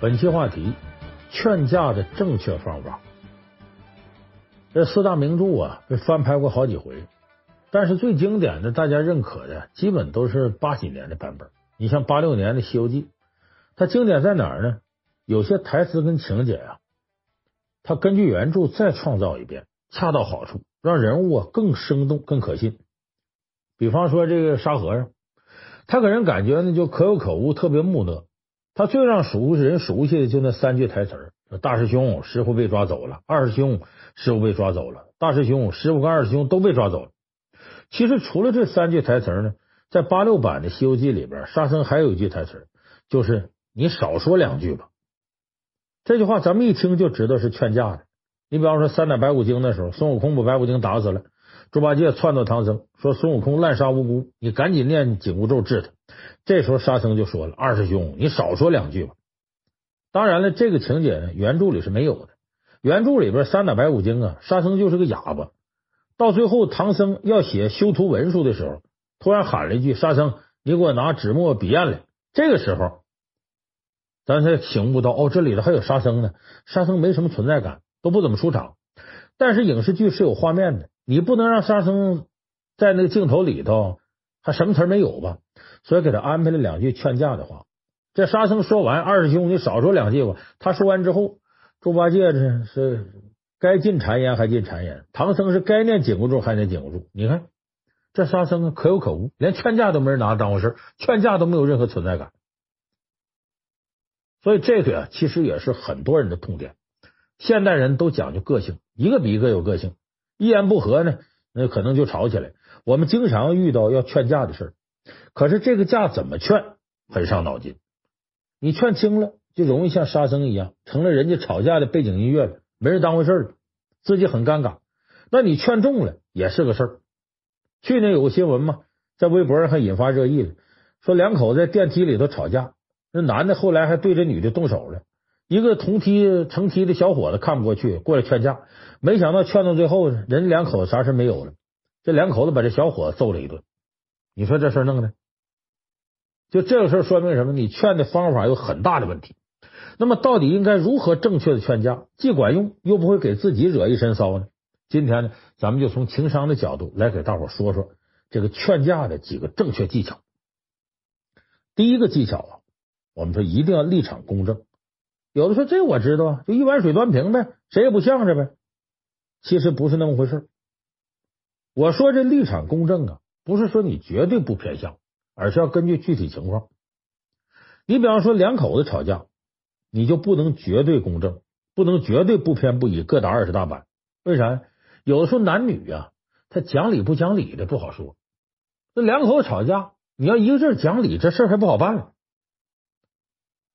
本期话题：劝架的正确方法。这四大名著啊，被翻拍过好几回，但是最经典的、大家认可的，基本都是八几年的版本。你像八六年的《西游记》，它经典在哪儿呢？有些台词跟情节啊，它根据原著再创造一遍，恰到好处，让人物啊更生动、更可信。比方说这个沙和尚，他给人感觉呢就可有可无，特别木讷。他最让熟人熟悉的就那三句台词儿：大师兄，师傅被抓走了；二师兄，师傅被抓走了；大师兄，师傅跟二师兄都被抓走了。其实除了这三句台词呢，在八六版的《西游记》里边，沙僧还有一句台词，就是“你少说两句吧”。这句话咱们一听就知道是劝架的。你比方说三打白骨精的时候，孙悟空把白骨精打死了，猪八戒撺掇唐僧说：“孙悟空滥杀无辜，你赶紧念紧箍咒治他。”这时候沙僧就说了：“二师兄，你少说两句吧。”当然了，这个情节呢，原著里是没有的。原著里边三打白骨精啊，沙僧就是个哑巴。到最后，唐僧要写修图文书的时候，突然喊了一句：“沙僧，你给我拿纸墨笔砚来。”这个时候，咱才醒悟到，哦，这里头还有沙僧呢。沙僧没什么存在感，都不怎么出场。但是影视剧是有画面的，你不能让沙僧在那个镜头里头还什么词没有吧？所以给他安排了两句劝架的话。这沙僧说完：“二师兄，你少说两句吧。”他说完之后，猪八戒这是该进谗言还进谗言，唐僧是该念紧箍咒还念紧箍咒。你看这沙僧，可有可无，连劝架都没人拿当回事，劝架都没有任何存在感。所以这个啊，其实也是很多人的痛点。现代人都讲究个性，一个比一个有个性，一言不合呢，那可能就吵起来。我们经常遇到要劝架的事儿，可是这个架怎么劝，很伤脑筋。你劝轻了，就容易像沙僧一样，成了人家吵架的背景音乐了，没人当回事了，自己很尴尬。那你劝重了，也是个事儿。去年有个新闻嘛，在微博上还引发热议了，说两口子在电梯里头吵架，那男的后来还对着女的动手了。一个同梯成梯的小伙子看不过去，过来劝架，没想到劝到最后呢，人家两口子啥事没有了。这两口子把这小伙子揍了一顿，你说这事弄的？就这个事儿说明什么？你劝的方法有很大的问题。那么，到底应该如何正确的劝架，既管用又不会给自己惹一身骚呢？今天呢，咱们就从情商的角度来给大伙说说这个劝架的几个正确技巧。第一个技巧啊，我们说一定要立场公正。有的说这我知道啊，就一碗水端平呗，谁也不向着呗。其实不是那么回事。我说这立场公正啊，不是说你绝对不偏向。而是要根据具体情况，你比方说两口子吵架，你就不能绝对公正，不能绝对不偏不倚，各打二十大板。为啥？有的时候男女呀，他讲理不讲理的不好说。那两口子吵架，你要一个劲儿讲理，这事儿还不好办了。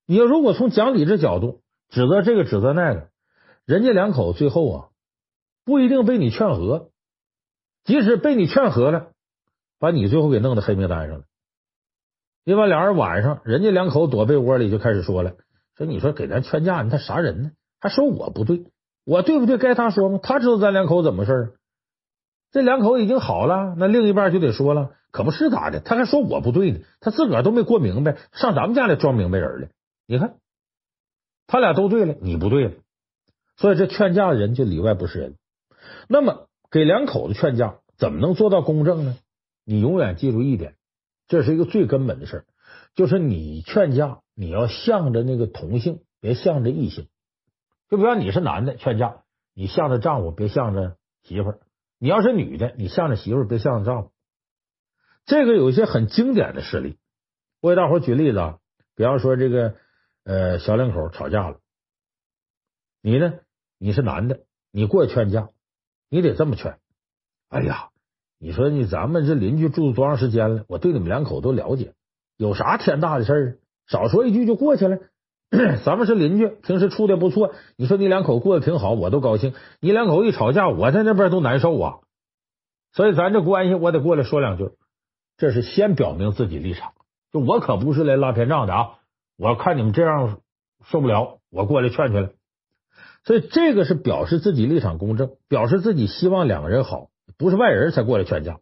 你要如果从讲理这角度指责这个指责那个，人家两口子最后啊，不一定被你劝和，即使被你劝和了，把你最后给弄到黑名单上了。另外俩人晚上，人家两口躲被窝里就开始说了，说你说给咱劝架，你他啥人呢？还说我不对，我对不对？该他说吗？他知道咱两口怎么事儿。这两口已经好了，那另一半就得说了，可不是咋的？他还说我不对呢，他自个儿都没过明白，上咱们家来装明白人了。你看，他俩都对了，你不对了，所以这劝架的人就里外不是人。那么给两口子劝架，怎么能做到公正呢？你永远记住一点。这是一个最根本的事儿，就是你劝架，你要向着那个同性，别向着异性。就比如你是男的劝架，你向着丈夫，别向着媳妇儿；你要是女的，你向着媳妇儿，别向着丈夫。这个有一些很经典的事例，我给大伙举例子啊。比方说这个呃小两口吵架了，你呢，你是男的，你过去劝架，你得这么劝。哎呀。你说你咱们这邻居住多长时间了？我对你们两口都了解，有啥天大的事儿？少说一句就过去了。咱们是邻居，平时处的不错。你说你两口过得挺好，我都高兴。你两口一吵架，我在那边都难受啊。所以咱这关系，我得过来说两句。这是先表明自己立场，就我可不是来拉偏仗的啊！我看你们这样受不了，我过来劝劝了。所以这个是表示自己立场公正，表示自己希望两个人好。不是外人才过来劝架，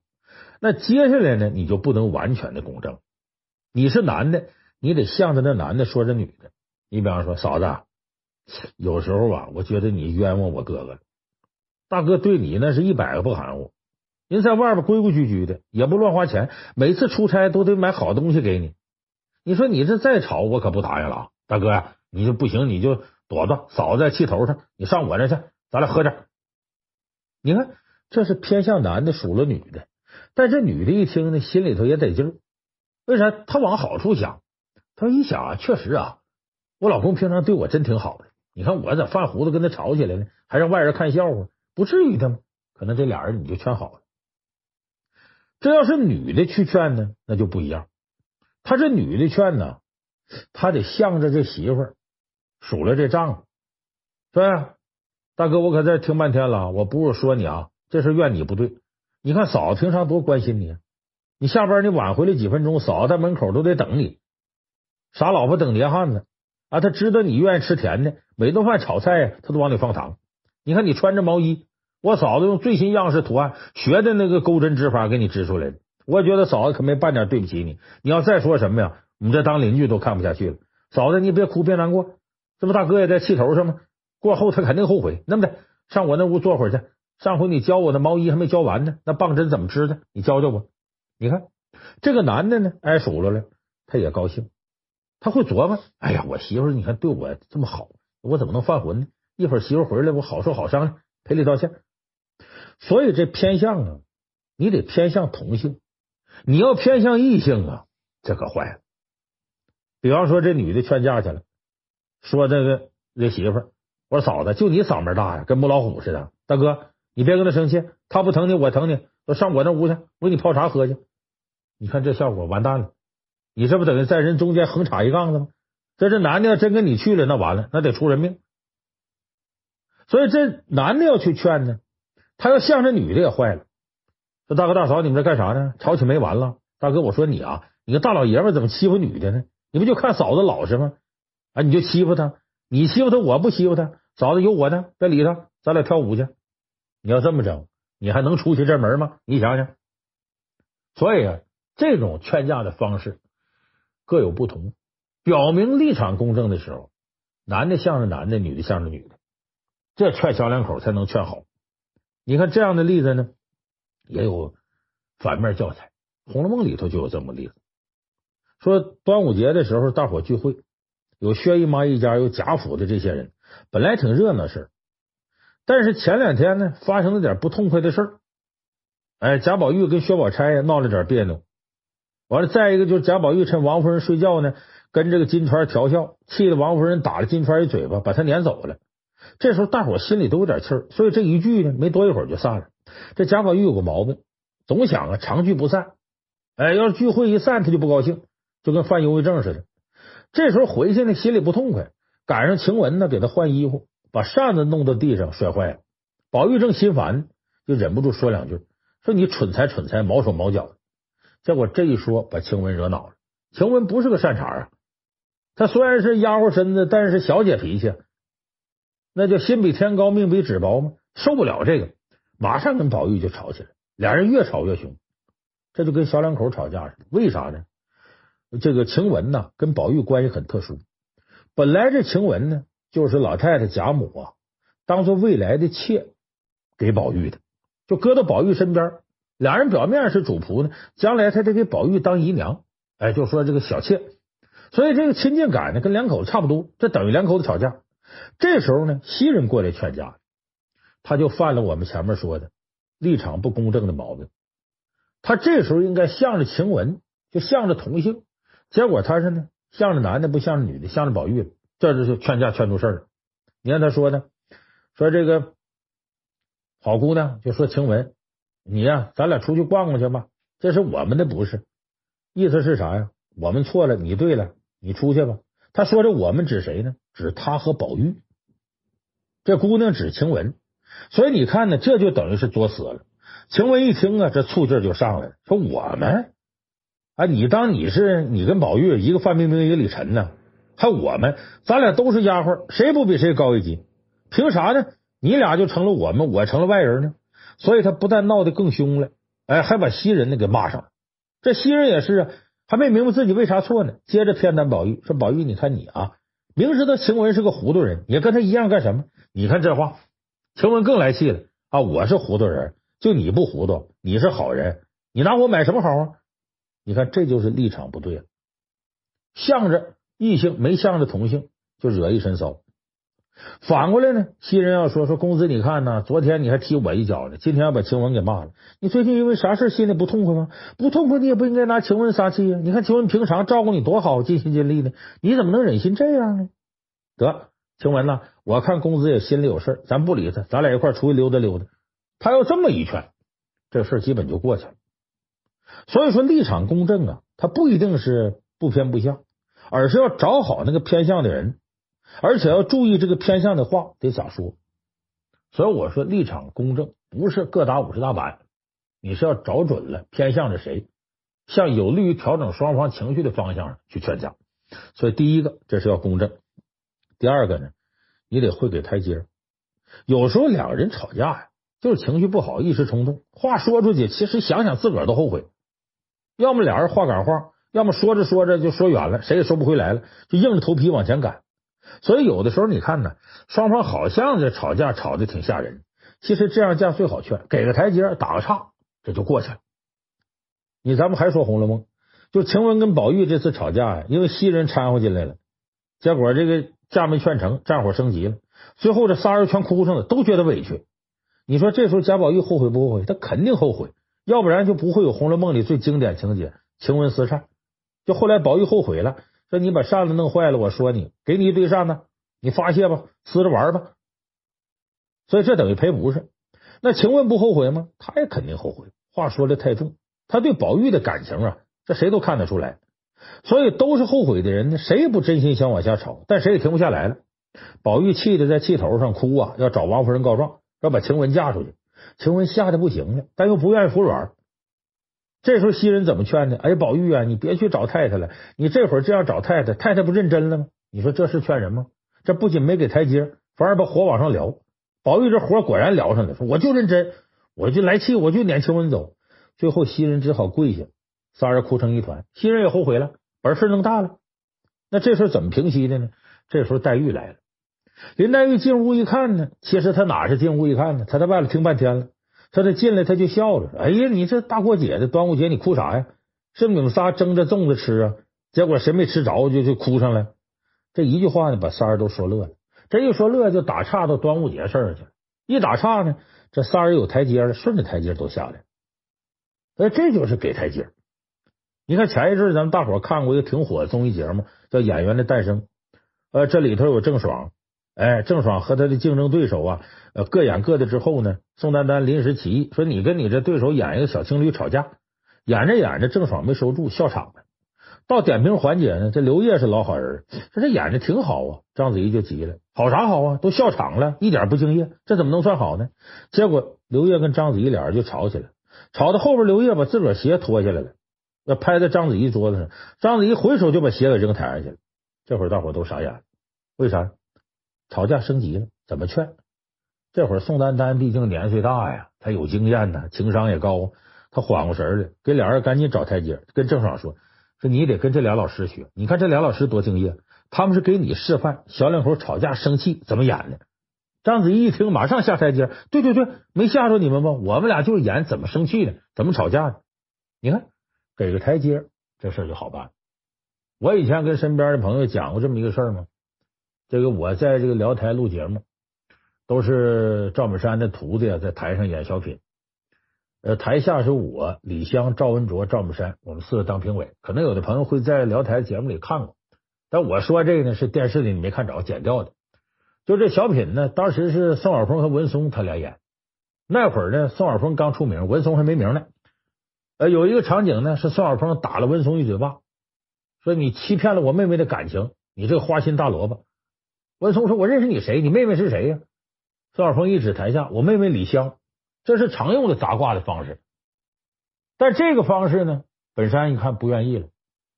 那接下来呢，你就不能完全的公正。你是男的，你得向着那男的说这女的；你比方说，嫂子，有时候吧，我觉得你冤枉我哥哥。大哥对你那是一百个不含糊，人在外边规规矩矩的，也不乱花钱，每次出差都得买好东西给你。你说你这再吵，我可不答应了啊。大哥呀，你就不行，你就躲躲。嫂子在气头上，你上我这去，咱俩喝点。你看，这是偏向男的数落女的，但这女的一听呢，心里头也得劲儿。为啥？她往好处想。她一想啊，确实啊，我老公平常对我真挺好的。你看我咋饭壶子跟他吵起来呢？还让外人看笑话。不至于的吗？可能这俩人你就劝好了。这要是女的去劝呢，那就不一样。他这女的劝呢，他得向着这媳妇儿数落这账，是吧？大哥，我可在这听半天了，我不是说你啊，这事怨你不对。你看嫂子平常多关心你，你下班你晚回来几分钟，嫂子在门口都得等你。傻老婆等黏汉子啊！他知道你愿意吃甜的，每顿饭炒菜，他都往里放糖。你看你穿着毛衣，我嫂子用最新样式图案学的那个钩针织法给你织出来的。我觉得嫂子可没半点对不起你。你要再说什么呀，我们这当邻居都看不下去了。嫂子，你别哭，别难过，这不大哥也在气头上吗？过后他肯定后悔。那么的，上我那屋坐会儿去。上回你教我的毛衣还没教完呢，那棒针怎么织的？你教教我。你看这个男的呢，挨数落了，他也高兴，他会琢磨：哎呀，我媳妇你看对我这么好，我怎么能犯浑呢？一会儿媳妇回来，我好说好商量，赔礼道歉。所以这偏向啊，你得偏向同性。你要偏向异性啊，这可坏了。比方说，这女的劝架去了，说这个这媳妇，我说嫂子，就你嗓门大呀，跟母老虎似的。大哥，你别跟他生气，他不疼你，我疼你。都上我那屋去，我给你泡茶喝去。你看这效果完蛋了，你这不等于在人中间横插一杠子吗？这这男的要真跟你去了，那完了，那得出人命。所以这男的要去劝呢，他要向着女的也坏了。说大哥大嫂，你们这干啥呢？吵起没完了？大哥，我说你啊，你个大老爷们怎么欺负女的呢？你不就看嫂子老实吗？啊，你就欺负她，你欺负她，我不欺负她。嫂子有我呢，别理她，咱俩跳舞去。你要这么整，你还能出去这门吗？你想想。所以啊，这种劝架的方式各有不同。表明立场公正的时候，男的向着男的，女的向着女的。这劝小两口才能劝好。你看这样的例子呢，也有反面教材，《红楼梦》里头就有这么例子。说端午节的时候，大伙聚会，有薛姨妈一家，有贾府的这些人，本来挺热闹事儿，但是前两天呢，发生了点不痛快的事儿。哎，贾宝玉跟薛宝钗闹了点别扭，完了，再一个就是贾宝玉趁王夫人睡觉呢，跟这个金钏调笑，气得王夫人打了金钏一嘴巴，把他撵走了。这时候大伙心里都有点气儿，所以这一聚呢，没多一会儿就散了。这贾宝玉有个毛病，总想啊长聚不散。哎，要是聚会一散，他就不高兴，就跟犯忧郁症似的。这时候回去呢，心里不痛快，赶上晴雯呢给他换衣服，把扇子弄到地上摔坏了。宝玉正心烦，就忍不住说两句，说你蠢材蠢材，毛手毛脚的。结果这一说，把晴雯惹恼了。晴雯不是个善茬啊，她虽然是丫鬟身子，但是小姐脾气。那就心比天高，命比纸薄吗？受不了这个，马上跟宝玉就吵起来，俩人越吵越凶，这就跟小两口吵架似的。为啥呢？这个晴雯呢，跟宝玉关系很特殊。本来这晴雯呢，就是老太太贾母啊，当做未来的妾给宝玉的，就搁到宝玉身边。俩人表面是主仆呢，将来他得给宝玉当姨娘。哎，就说这个小妾，所以这个亲近感呢，跟两口子差不多。这等于两口子吵架。这时候呢，袭人过来劝架，他就犯了我们前面说的立场不公正的毛病。他这时候应该向着晴雯，就向着同性，结果他是呢，向着男的不向着女的，向着宝玉了，这就是劝架劝出事了。你看他说的，说这个好姑娘，就说晴雯，你呀，咱俩出去逛逛去吧，这是我们的不是，意思是啥呀？我们错了，你对了，你出去吧。他说的我们指谁呢？指他和宝玉。这姑娘指晴雯，所以你看呢，这就等于是作死了。晴雯一听啊，这醋劲就上来了，说我们啊，你当你是你跟宝玉一个范冰冰一个李晨呢？还我们，咱俩都是丫鬟，谁不比谁高一级？凭啥呢？你俩就成了我们，我成了外人呢？所以他不但闹得更凶了，哎，还把袭人呢给骂上了。这袭人也是啊。还没明白自己为啥错呢，接着偏袒宝玉，说宝玉，你看你啊，明知道晴雯是个糊涂人，也跟他一样干什么？你看这话，晴雯更来气了啊！我是糊涂人，就你不糊涂，你是好人，你拿我买什么好啊？你看这就是立场不对了，向着异性没向着同性，就惹一身骚。反过来呢，新人要说说公子，你看呢？昨天你还踢我一脚呢，今天要把晴雯给骂了。你最近因为啥事心里不痛快吗？不痛快，你也不应该拿晴雯撒气呀。你看晴雯平常照顾你多好，尽心尽力的，你怎么能忍心这样呢？得，晴雯呐，我看公子也心里有事，咱不理他，咱俩一块出去溜达溜达。他要这么一劝，这事基本就过去了。所以说，立场公正啊，他不一定是不偏不向，而是要找好那个偏向的人。而且要注意这个偏向的话得咋说，所以我说立场公正不是各打五十大板，你是要找准了偏向着谁，向有利于调整双方情绪的方向去劝架。所以第一个这是要公正，第二个呢，你得会给台阶。有时候两个人吵架呀，就是情绪不好，一时冲动，话说出去，其实想想自个儿都后悔。要么俩人话赶话，要么说着说着就说远了，谁也收不回来了，就硬着头皮往前赶。所以有的时候你看呢，双方好像这吵架吵得挺吓人，其实这样架最好劝，给个台阶，打个岔，这就过去了。你咱们还说《红楼梦》，就晴雯跟宝玉这次吵架呀，因为袭人掺和进来了，结果这个架没劝成，战火升级了，最后这仨人全哭上了，都觉得委屈。你说这时候贾宝玉后悔不后悔？他肯定后悔，要不然就不会有《红楼梦》里最经典情节晴雯撕扇。就后来宝玉后悔了。说你把扇子弄坏了，我说你，给你一对扇子，你发泄吧，撕着玩吧。所以这等于赔不是。那晴雯不后悔吗？他也肯定后悔。话说的太重，他对宝玉的感情啊，这谁都看得出来。所以都是后悔的人呢，谁也不真心想往下吵，但谁也停不下来了。宝玉气得在气头上哭啊，要找王夫人告状，要把晴雯嫁出去。晴雯吓得不行了，但又不愿意服软。这时候袭人怎么劝呢？哎，宝玉啊，你别去找太太了，你这会儿这样找太太，太太不认真了吗？你说这是劝人吗？这不仅没给台阶，反而把火往上燎。宝玉这火果然燎上了，说我就认真，我就来气，我就撵晴雯走。最后袭人只好跪下，仨人哭成一团。袭人也后悔了，把事弄大了。那这事怎么平息的呢？这时候黛玉来了，林黛玉进屋一看呢，其实她哪是进屋一看呢？她在外头听半天了。他这进来，他就笑了。哎呀，你这大过节的端午节，你哭啥呀？是你们仨争着粽子吃啊？结果谁没吃着，就就哭上了。这一句话呢，把仨人都说乐了。这一说乐，就打岔到端午节事儿去了。一打岔呢，这仨人有台阶了，顺着台阶都下来。哎，这就是给台阶。你看前一阵咱们大伙看过一个挺火的综艺节目，叫《演员的诞生》。呃，这里头有郑爽。哎，郑爽和他的竞争对手啊，呃，各演各的之后呢，宋丹丹临时起意说：“你跟你这对手演一个小情侣吵架。”演着演着，郑爽没收住，笑场了。到点评环节呢，这刘烨是老好人，说这演的挺好啊。章子怡就急了：“好啥好啊？都笑场了，一点不敬业，这怎么能算好呢？”结果刘烨跟章子怡俩人就吵起来，吵到后边，刘烨把自个儿鞋脱下来了，要拍在章子怡桌子上，章子怡回手就把鞋给扔台上去了。这会儿大伙都傻眼了，为啥？吵架升级了，怎么劝？这会儿宋丹丹毕竟年岁大呀，她有经验呐，情商也高，她缓过神来，给俩人赶紧找台阶，跟郑爽说：“说你得跟这俩老师学，你看这俩老师多敬业，他们是给你示范小两口吵架生气怎么演的。”章子怡一听，马上下台阶：“对对对，没吓着你们吧？我们俩就是演怎么生气的，怎么吵架的。你看，给个台阶，这事儿就好办。我以前跟身边的朋友讲过这么一个事儿吗？这个我在这个聊台录节目，都是赵本山的徒弟啊在台上演小品，呃，台下是我李湘、赵文卓、赵本山，我们四个当评委。可能有的朋友会在聊台节目里看过，但我说这个呢是电视里你没看着，剪掉的。就这小品呢，当时是宋晓峰和文松他俩演，那会儿呢，宋晓峰刚出名，文松还没名呢。呃，有一个场景呢，是宋晓峰打了文松一嘴巴，说你欺骗了我妹妹的感情，你这个花心大萝卜。文松说：“我认识你谁？你妹妹是谁呀？”宋晓峰一指台下：“我妹妹李湘。”这是常用的砸挂的方式。但这个方式呢，本山一看不愿意了。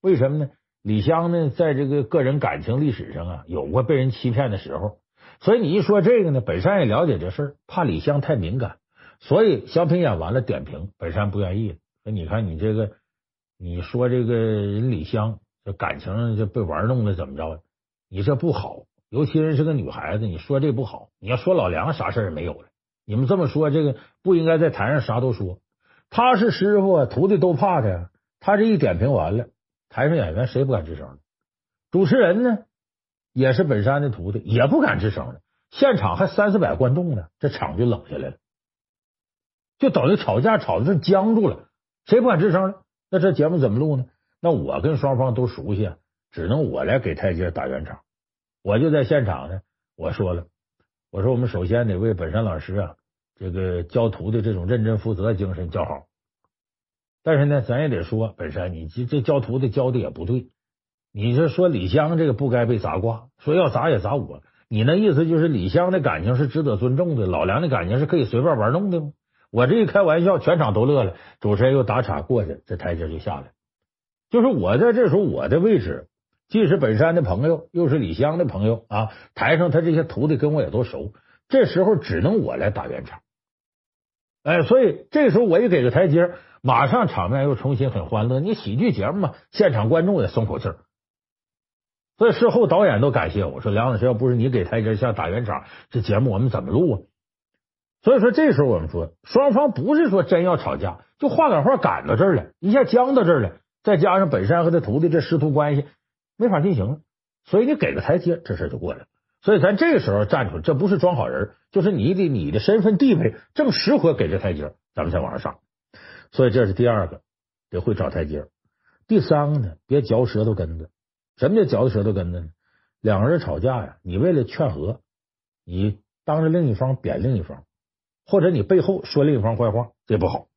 为什么呢？李湘呢，在这个个人感情历史上啊，有过被人欺骗的时候。所以你一说这个呢，本山也了解这事儿，怕李湘太敏感，所以小品演完了点评，本山不愿意了。说你看你这个，你说这个人李湘这感情就被玩弄的怎么着？你这不好，尤其是是个女孩子，你说这不好。你要说老梁啥事也没有了，你们这么说，这个不应该在台上啥都说。他是师傅，徒弟都怕他。他这一点评完了，台上演员谁不敢吱声？主持人呢，也是本山的徒弟，也不敢吱声了。现场还三四百观众呢，这场就冷下来了，就等于吵架吵的这僵住了，谁不敢吱声了？那这节目怎么录呢？那我跟双方都熟悉，只能我来给台阶打圆场。我就在现场呢，我说了，我说我们首先得为本山老师啊，这个教徒的这种认真负责精神叫好。但是呢，咱也得说，本山你这这教徒的教的也不对。你是说李湘这个不该被砸挂，说要砸也砸我。你那意思就是李湘的感情是值得尊重的，老梁的感情是可以随便玩弄的吗？我这一开玩笑，全场都乐了。主持人又打岔过去，这台阶就下来。就是我在这时候，我的位置既是本山的朋友，又是李湘的朋友啊。台上他这些徒弟跟我也都熟，这时候只能我来打圆场。哎，所以这时候我一给个台阶，马上场面又重新很欢乐。你喜剧节目嘛，现场观众也松口气。所以事后导演都感谢我说：“梁老师，要不是你给台阶下打圆场，这节目我们怎么录啊？”所以说这时候我们说，双方不是说真要吵架，就话赶话赶到这儿了，一下僵到这儿了。再加上本山和他徒弟这师徒关系没法进行了，所以你给个台阶，这事就过来了。所以咱这个时候站出来，这不是装好人，就是你的你的身份地位正适合给这台阶，咱们才往上上。所以这是第二个，得会找台阶。第三个呢，别嚼舌头根子。什么叫嚼舌头根子呢？两个人吵架呀，你为了劝和，你当着另一方贬另一方，或者你背后说另一方坏话，这不好。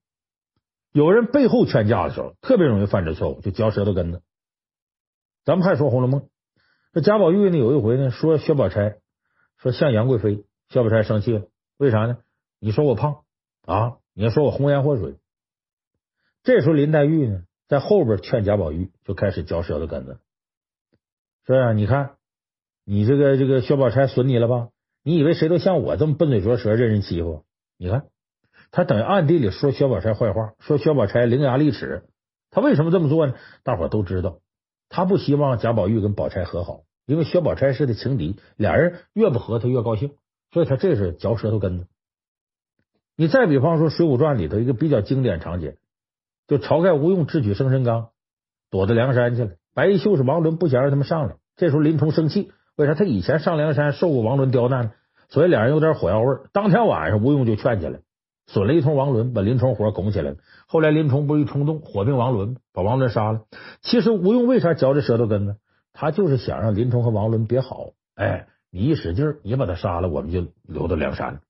有人背后劝架的时候，特别容易犯这错误，就嚼舌头根子。咱们还说《红楼梦》，这贾宝玉呢，有一回呢，说薛宝钗说像杨贵妃，薛宝钗生气了，为啥呢？你说我胖啊，你要说我红颜祸水。这时候林黛玉呢，在后边劝贾宝玉，就开始嚼舌头根子。是啊，你看，你这个这个薛宝钗损你了吧？你以为谁都像我这么笨嘴拙舌，任人欺负？你看，他等于暗地里说薛宝钗坏话，说薛宝钗伶牙俐齿。他为什么这么做呢？大伙都知道，他不希望贾宝玉跟宝钗和好，因为薛宝钗是他情敌，俩人越不和他越高兴，所以他这是嚼舌头根子。你再比方说《水浒传》里头一个比较经典场景，就晁盖吴用智取生辰纲，躲到梁山去了。白衣秀士王伦不想让他们上来，这时候林冲生气，为啥？他以前上梁山受过王伦刁难，所以两人有点火药味。当天晚上吴用就劝起来，损了一通王伦，把林冲火拱起来了。后来林冲不是一冲动火并王伦，把王伦杀了。其实吴用为啥嚼着舌头根呢？他就是想让林冲和王伦别好。哎，你一使劲，你把他杀了，我们就留到梁山。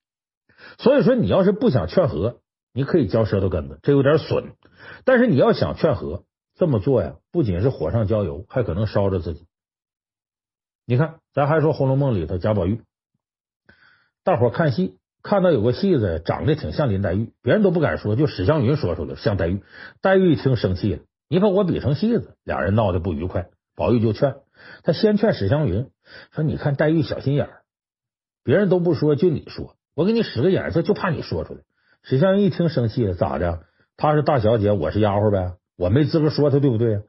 所以说，你要是不想劝和，你可以嚼舌头根子，这有点损。但是你要想劝和。这么做呀，不仅是火上浇油，还可能烧着自己。你看，咱还说《红楼梦》里头贾宝玉，大伙看戏看到有个戏子长得挺像林黛玉，别人都不敢说，就史湘云说出来像黛玉。黛玉一听生气了，你把我比成戏子，俩人闹得不愉快。宝玉就劝他，先劝史湘云说：“你看黛玉小心眼儿，别人都不说，就你说，我给你使个眼色，就怕你说出来。”史湘云一听生气了，咋的？她是大小姐，我是丫鬟呗。我没资格说她对不对？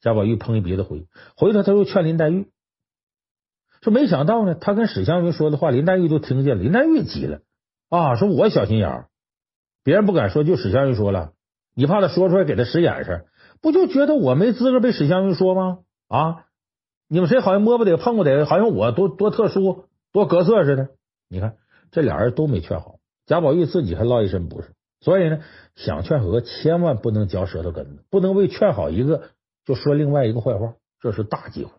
贾宝玉碰一鼻子灰，回头他又劝林黛玉，说没想到呢，他跟史湘云说的话，林黛玉都听见了。林黛玉急了啊，说我小心眼儿，别人不敢说，就史湘云说了，你怕他说出来给他使眼色，不就觉得我没资格被史湘云说吗？啊，你们谁好像摸不得碰不得，好像我多多特殊多格色似的。你看这俩人都没劝好，贾宝玉自己还落一身不是。所以呢，想劝和，千万不能嚼舌头根子，不能为劝好一个就说另外一个坏话，这是大忌讳。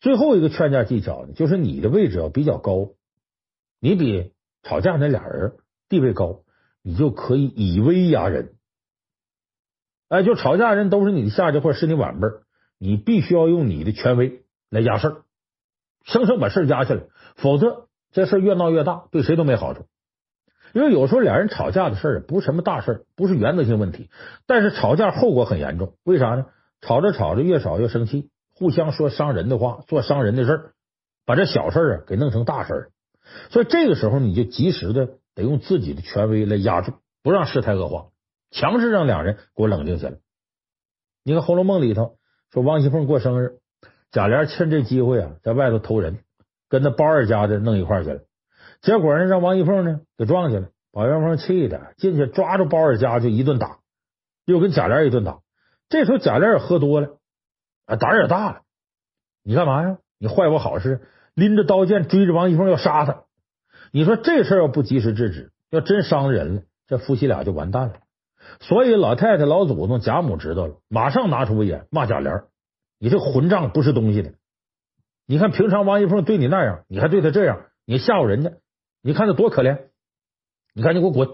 最后一个劝架技巧呢，就是你的位置要比较高，你比吵架那俩人地位高，你就可以以威压人。哎，就吵架人都是你的下级或者是你晚辈，你必须要用你的权威来压事儿，生生把事儿压下来，否则这事儿越闹越大，对谁都没好处。因为有时候俩人吵架的事儿不是什么大事儿，不是原则性问题，但是吵架后果很严重。为啥呢？吵着吵着越吵越生气，互相说伤人的话，做伤人的事儿，把这小事儿啊给弄成大事儿。所以这个时候你就及时的得用自己的权威来压住，不让事态恶化，强制让两人给我冷静下来。你看《红楼梦》里头说王熙凤过生日，贾琏趁这机会啊，在外头偷人，跟那包二家的弄一块去了。结果呢，让王熙凤呢给撞去了，把王一凤气的进去抓住包二家就一顿打，又跟贾琏一顿打。这时候贾琏也喝多了，啊，胆儿也大了。你干嘛呀？你坏我好事，拎着刀剑追着王一凤要杀他。你说这事儿要不及时制止，要真伤人了，这夫妻俩就完蛋了。所以老太太、老祖宗、贾母知道了，马上拿出威严骂贾琏。你这混账不是东西的！你看平常王一凤对你那样，你还对他这样，你吓唬人家，你看他多可怜！你看你给我滚！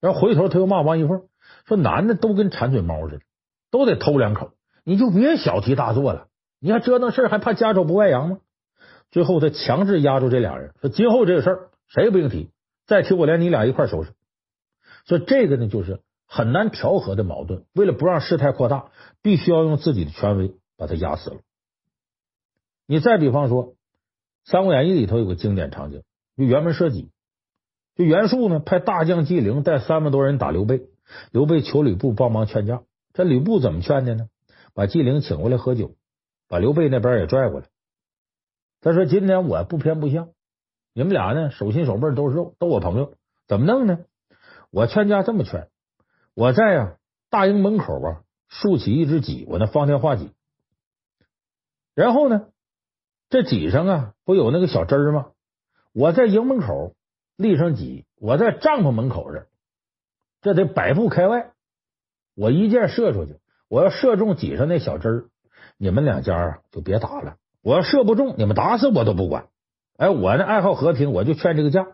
然后回头他又骂王一凤，说男的都跟馋嘴猫似的，都得偷两口，你就别小题大做了。你还折腾事儿，还怕家丑不外扬吗？最后他强制压住这俩人，说今后这个事儿谁也不用提，再提我连你俩一块收拾。所以这个呢，就是很难调和的矛盾。为了不让事态扩大，必须要用自己的权威。把他压死了。你再比方说，《三国演义》里头有个经典场景，就辕门射戟。就袁术呢，派大将纪灵带三万多人打刘备，刘备求吕布帮忙劝架。这吕布怎么劝的呢？把纪灵请过来喝酒，把刘备那边也拽过来。他说：“今天我不偏不向，你们俩呢，手心手背都是肉，都我朋友，怎么弄呢？我劝架这么劝，我在啊大营门口啊竖起一支戟，我那方天画戟。”然后呢，这戟上啊，不有那个小针儿吗？我在营门口立上戟，我在帐篷门口这，这得百步开外。我一箭射出去，我要射中戟上那小针儿，你们两家啊就别打了。我要射不中，你们打死我都不管。哎，我呢爱好和平，我就劝这个架。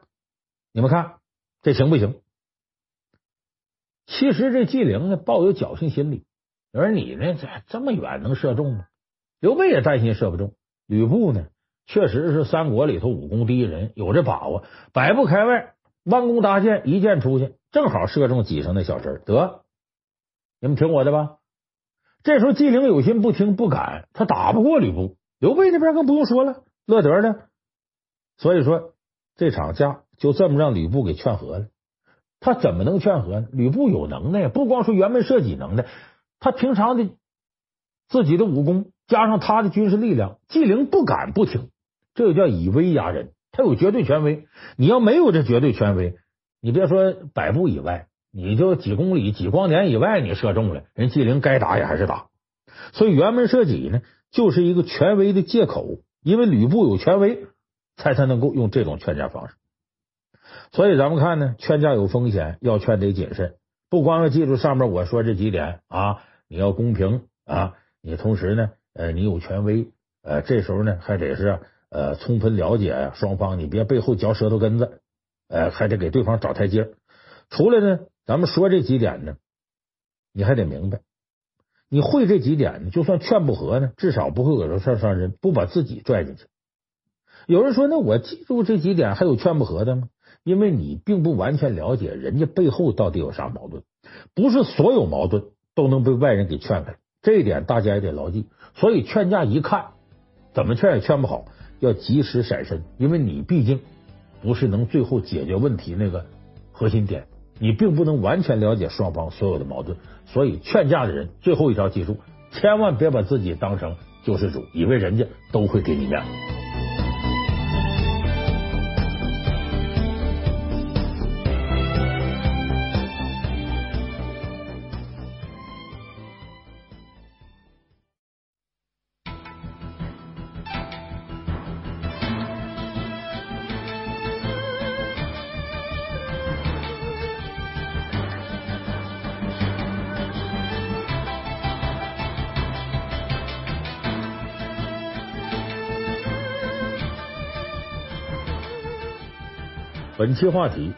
你们看这行不行？其实这纪灵呢抱有侥幸心理，而你呢这这么远能射中吗？刘备也担心射不中，吕布呢，确实是三国里头武功第一人，有这把握，百步开外，弯弓搭箭，一箭出去，正好射中戟上那小针。得，你们听我的吧。这时候纪灵有心不听，不敢，他打不过吕布。刘备那边更不用说了，乐得呢。所以说这场架就这么让吕布给劝和了。他怎么能劝和呢？吕布有能耐，不光说辕门射戟能耐，他平常的自己的武功。加上他的军事力量，纪灵不敢不听，这就叫以威压人。他有绝对权威，你要没有这绝对权威，你别说百步以外，你就几公里、几光年以外，你射中了，人纪灵该打也还是打。所以辕门射戟呢，就是一个权威的借口，因为吕布有权威，才才能够用这种劝架方式。所以咱们看呢，劝架有风险，要劝得谨慎，不光要记住上面我说这几点啊，你要公平啊，你同时呢。呃，你有权威，呃，这时候呢还得是呃充分了解双方，你别背后嚼舌头根子，呃，还得给对方找台阶。除了呢，咱们说这几点呢，你还得明白，你会这几点呢，就算劝不和呢，至少不会惹上伤人，不把自己拽进去。有人说，那我记住这几点，还有劝不和的吗？因为你并不完全了解人家背后到底有啥矛盾，不是所有矛盾都能被外人给劝开。这一点大家也得牢记。所以劝架一看，怎么劝也劝不好，要及时闪身，因为你毕竟不是能最后解决问题那个核心点，你并不能完全了解双方所有的矛盾。所以劝架的人最后一条记住，千万别把自己当成救世主，以为人家都会给你面子。本期话题：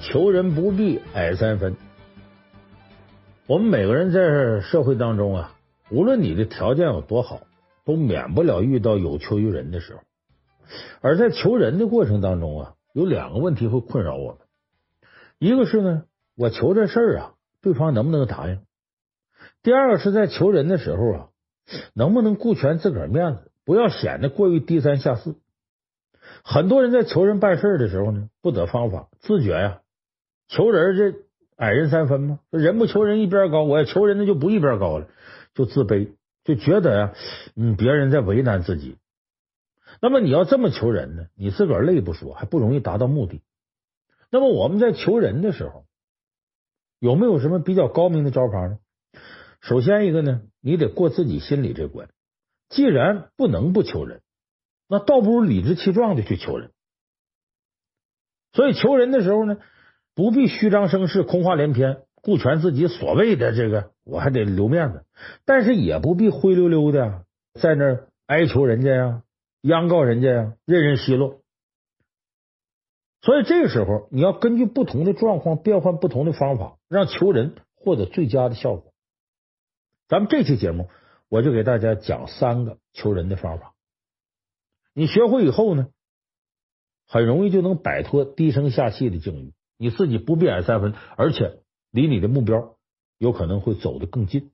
求人不必矮三分。我们每个人在社会当中啊，无论你的条件有多好，都免不了遇到有求于人的时候。而在求人的过程当中啊，有两个问题会困扰我们。一个是呢，我求这事儿啊，对方能不能答应？第二个是在求人的时候啊，能不能顾全自个儿面子，不要显得过于低三下四。很多人在求人办事的时候呢，不得方法，自觉呀，求人这矮人三分吗？人不求人一边高，我要求人那就不一边高了，就自卑，就觉得呀，嗯，别人在为难自己。那么你要这么求人呢，你自个儿累不说，还不容易达到目的。那么我们在求人的时候，有没有什么比较高明的招法呢？首先一个呢，你得过自己心里这关。既然不能不求人，那倒不如理直气壮的去求人。所以求人的时候呢，不必虚张声势、空话连篇，顾全自己所谓的这个，我还得留面子。但是也不必灰溜溜的在那哀求人家呀、央告人家呀、任人奚落。所以这个时候，你要根据不同的状况，变换不同的方法，让求人获得最佳的效果。咱们这期节目，我就给大家讲三个求人的方法。你学会以后呢，很容易就能摆脱低声下气的境遇，你自己不必矮三分，而且离你的目标有可能会走得更近。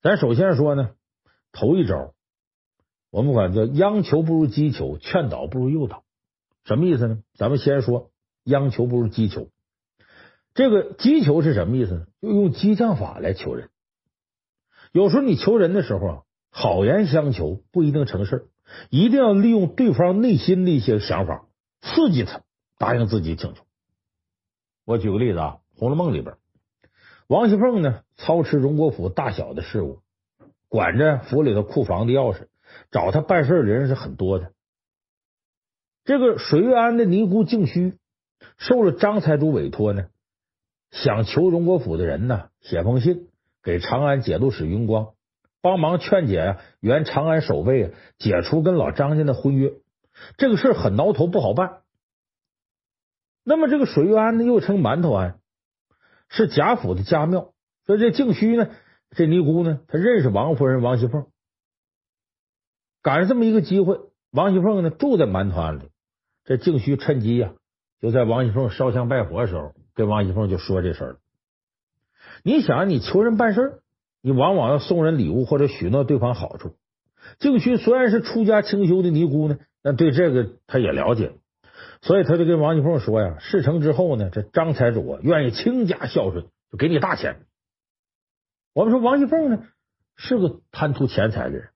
咱首先说呢，头一招，我们管叫央求不如激求，劝导不如诱导。什么意思呢？咱们先说央求不如激求。这个激求是什么意思呢？就用激将法来求人。有时候你求人的时候啊，好言相求不一定成事，一定要利用对方内心的一些想法，刺激他答应自己请求。我举个例子啊，《红楼梦》里边，王熙凤呢操持荣国府大小的事务，管着府里的库房的钥匙，找他办事的人是很多的。这个水月庵的尼姑静虚受了张财主委托呢，想求荣国府的人呢写封信给长安节度使云光，帮忙劝解啊，原长安守备啊解除跟老张家的婚约。这个事儿很挠头，不好办。那么这个水月庵呢又称馒头庵，是贾府的家庙。所以这静虚呢，这尼姑呢，她认识王夫人王熙凤，赶上这么一个机会，王熙凤呢住在馒头庵里。这静虚趁机呀，就在王熙凤烧香拜佛的时候，跟王熙凤就说这事儿。你想，你求人办事儿，你往往要送人礼物或者许诺对方好处。净虚虽然是出家清修的尼姑呢，但对这个他也了解，所以他就跟王一凤说呀：“事成之后呢，这张财主啊愿意倾家孝顺，就给你大钱。”我们说王一凤呢是个贪图钱财的人，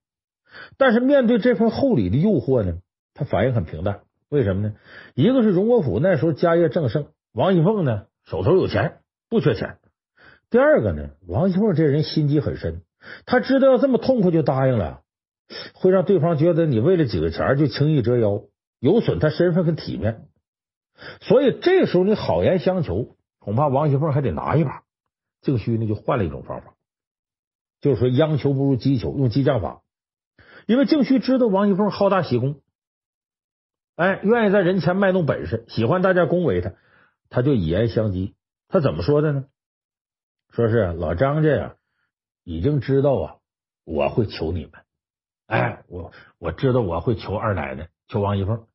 但是面对这份厚礼的诱惑呢，他反应很平淡。为什么呢？一个是荣国府那时候家业正盛，王一凤呢手头有钱，不缺钱。第二个呢，王熙凤这人心机很深，他知道要这么痛快就答应了，会让对方觉得你为了几个钱就轻易折腰，有损他身份跟体面。所以这时候你好言相求，恐怕王熙凤还得拿一把。静虚呢就换了一种方法，就是说央求不如激求，用激将法。因为静虚知道王熙凤好大喜功。哎，愿意在人前卖弄本事，喜欢大家恭维他，他就以言相激。他怎么说的呢？说是老张家呀，已经知道啊，我会求你们。哎，我我知道我会求二奶奶，求王一凤。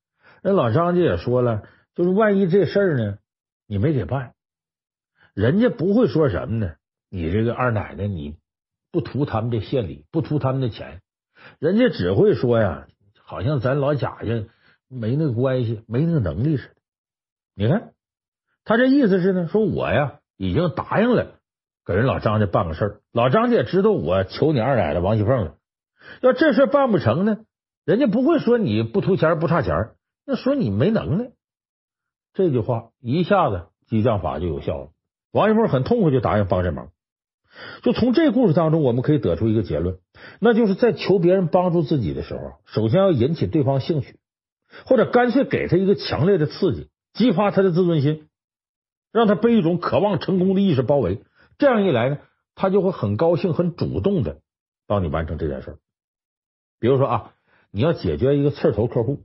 那老张家也说了，就是万一这事儿呢，你没给办，人家不会说什么呢？你这个二奶奶，你不图他们这谢礼，不图他们的钱，人家只会说呀，好像咱老贾家。没那个关系，没那个能力似的。你看，他这意思是呢，说我呀已经答应了给人老张家办个事儿，老张家也知道我求你二奶奶王熙凤了。要这事办不成呢，人家不会说你不图钱不差钱，那说你没能耐。这句话一下子激将法就有效了。王熙凤很痛快就答应帮这忙。就从这故事当中，我们可以得出一个结论，那就是在求别人帮助自己的时候，首先要引起对方兴趣。或者干脆给他一个强烈的刺激，激发他的自尊心，让他被一种渴望成功的意识包围。这样一来呢，他就会很高兴、很主动的帮你完成这件事儿。比如说啊，你要解决一个刺头客户，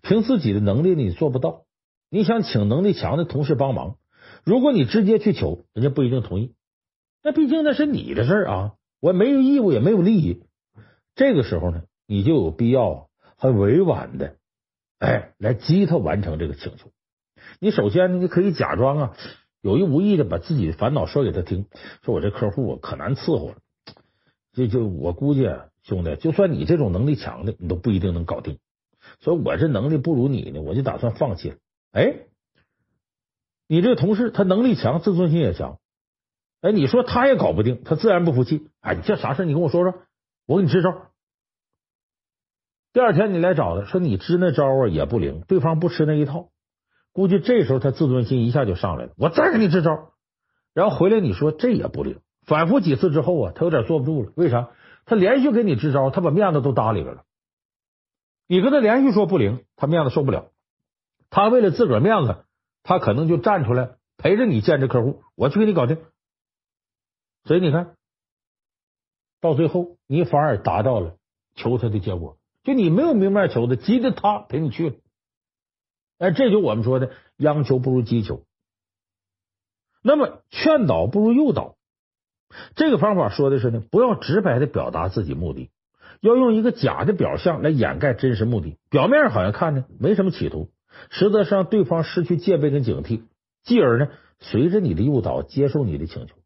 凭自己的能力你做不到，你想请能力强的同事帮忙，如果你直接去求，人家不一定同意。那毕竟那是你的事儿啊，我没有义务，也没有利益。这个时候呢，你就有必要很委婉的。哎，来激他完成这个请求。你首先，你可以假装啊，有意无意的把自己的烦恼说给他听。说我这客户啊，可难伺候了。就就我估计啊，兄弟，就算你这种能力强的，你都不一定能搞定。所以我这能力不如你呢，我就打算放弃了。哎，你这个同事他能力强，自尊心也强，哎，你说他也搞不定，他自然不服气。哎，你这啥事？你跟我说说，我给你支招。第二天你来找他，说你支那招啊也不灵，对方不吃那一套。估计这时候他自尊心一下就上来了，我再给你支招。然后回来你说这也不灵，反复几次之后啊，他有点坐不住了。为啥？他连续给你支招，他把面子都搭里边了。你跟他连续说不灵，他面子受不了。他为了自个儿面子，他可能就站出来陪着你见这客户，我去给你搞定。所以你看到最后，你反而达到了求他的结果。就你没有明面求的，急着他陪你去了。哎，这就我们说的央求不如激求。那么劝导不如诱导，这个方法说的是呢，不要直白的表达自己目的，要用一个假的表象来掩盖真实目的。表面上好像看呢没什么企图，实则上对方失去戒备跟警惕，继而呢随着你的诱导接受你的请求。